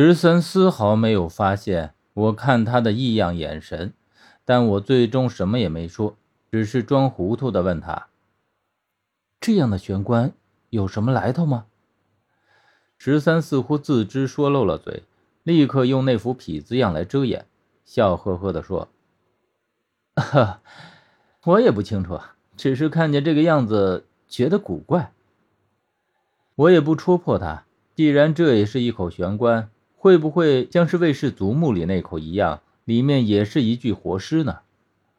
十三丝毫没有发现我看他的异样眼神，但我最终什么也没说，只是装糊涂的问他：“这样的玄关有什么来头吗？”十三似乎自知说漏了嘴，立刻用那副痞子样来遮掩，笑呵呵地说：“哈，我也不清楚，只是看见这个样子觉得古怪。”我也不戳破他，既然这也是一口玄关，会不会像是卫氏祖墓里那口一样，里面也是一具活尸呢？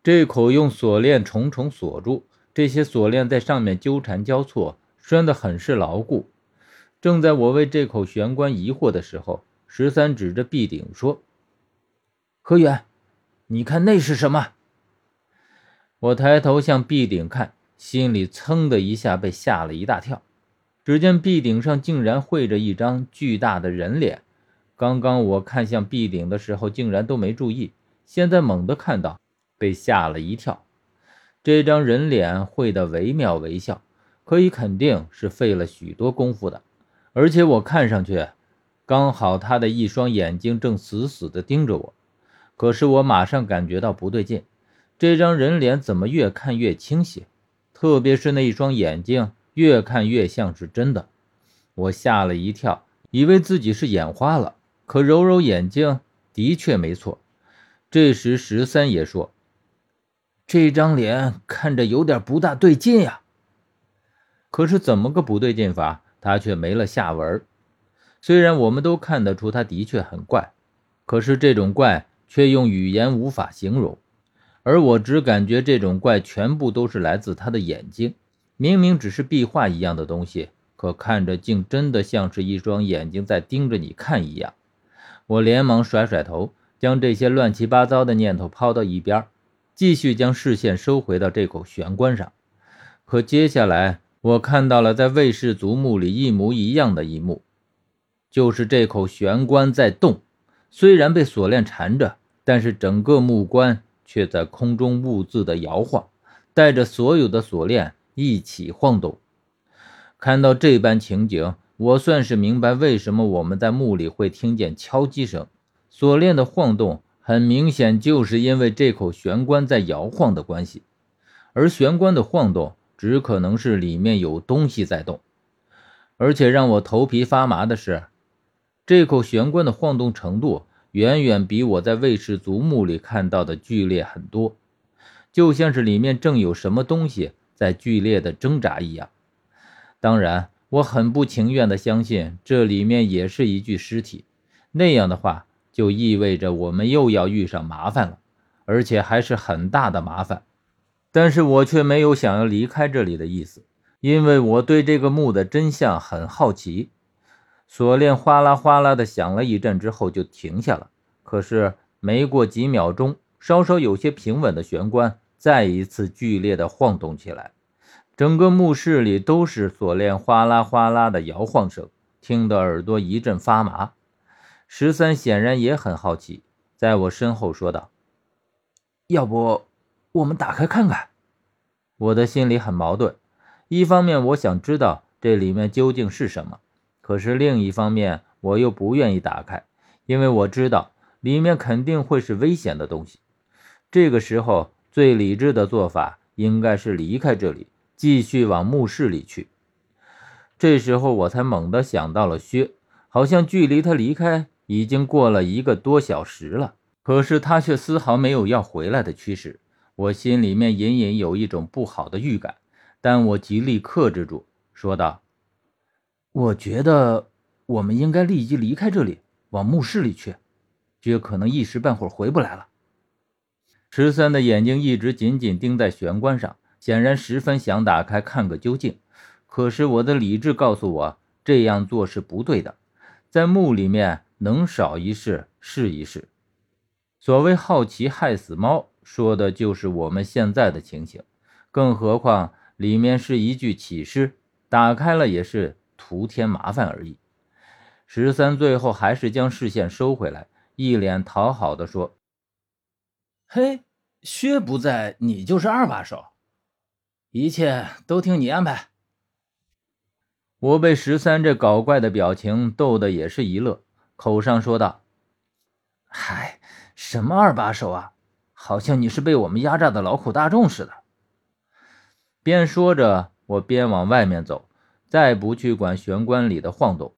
这口用锁链重重锁住，这些锁链在上面纠缠交错，拴得很是牢固。正在我为这口玄关疑惑的时候，十三指着壁顶说：“何远，你看那是什么？”我抬头向壁顶看，心里噌的一下被吓了一大跳。只见壁顶上竟然绘着一张巨大的人脸。刚刚我看向壁顶的时候，竟然都没注意，现在猛地看到，被吓了一跳。这张人脸绘得惟妙惟肖，可以肯定是费了许多功夫的。而且我看上去，刚好他的一双眼睛正死死地盯着我。可是我马上感觉到不对劲，这张人脸怎么越看越清晰？特别是那一双眼睛，越看越像是真的。我吓了一跳，以为自己是眼花了。可揉揉眼睛，的确没错。这时十三爷说：“这张脸看着有点不大对劲呀。”可是怎么个不对劲法？他却没了下文。虽然我们都看得出他的确很怪，可是这种怪却用语言无法形容。而我只感觉这种怪全部都是来自他的眼睛。明明只是壁画一样的东西，可看着竟真的像是一双眼睛在盯着你看一样。我连忙甩甩头，将这些乱七八糟的念头抛到一边，继续将视线收回到这口玄关上。可接下来。我看到了在卫氏族墓里一模一样的一幕，就是这口玄关在动，虽然被锁链缠着，但是整个木棺却在空中兀自的摇晃，带着所有的锁链一起晃动。看到这般情景，我算是明白为什么我们在墓里会听见敲击声。锁链的晃动很明显就是因为这口玄关在摇晃的关系，而玄关的晃动。只可能是里面有东西在动，而且让我头皮发麻的是，这口玄关的晃动程度远远比我在卫氏族墓里看到的剧烈很多，就像是里面正有什么东西在剧烈的挣扎一样。当然，我很不情愿的相信这里面也是一具尸体，那样的话就意味着我们又要遇上麻烦了，而且还是很大的麻烦。但是我却没有想要离开这里的意思，因为我对这个墓的真相很好奇。锁链哗啦哗啦的响了一阵之后就停下了，可是没过几秒钟，稍稍有些平稳的玄关再一次剧烈的晃动起来，整个墓室里都是锁链哗啦哗啦的摇晃声，听得耳朵一阵发麻。十三显然也很好奇，在我身后说道：“要不……”我们打开看看，我的心里很矛盾。一方面，我想知道这里面究竟是什么；可是另一方面，我又不愿意打开，因为我知道里面肯定会是危险的东西。这个时候，最理智的做法应该是离开这里，继续往墓室里去。这时候，我才猛地想到了薛，好像距离他离开已经过了一个多小时了，可是他却丝毫没有要回来的趋势。我心里面隐隐有一种不好的预感，但我极力克制住，说道：“我觉得我们应该立即离开这里，往墓室里去，绝可能一时半会儿回不来了。”十三的眼睛一直紧紧盯在玄关上，显然十分想打开看个究竟。可是我的理智告诉我，这样做是不对的，在墓里面能少一事是一事。所谓好奇害死猫。说的就是我们现在的情形，更何况里面是一具起尸，打开了也是徒添麻烦而已。十三最后还是将视线收回来，一脸讨好的说：“嘿，薛不在，你就是二把手，一切都听你安排。”我被十三这搞怪的表情逗得也是一乐，口上说道：“嗨，什么二把手啊？好像你是被我们压榨的劳苦大众似的。”边说着，我边往外面走，再不去管玄关里的晃动。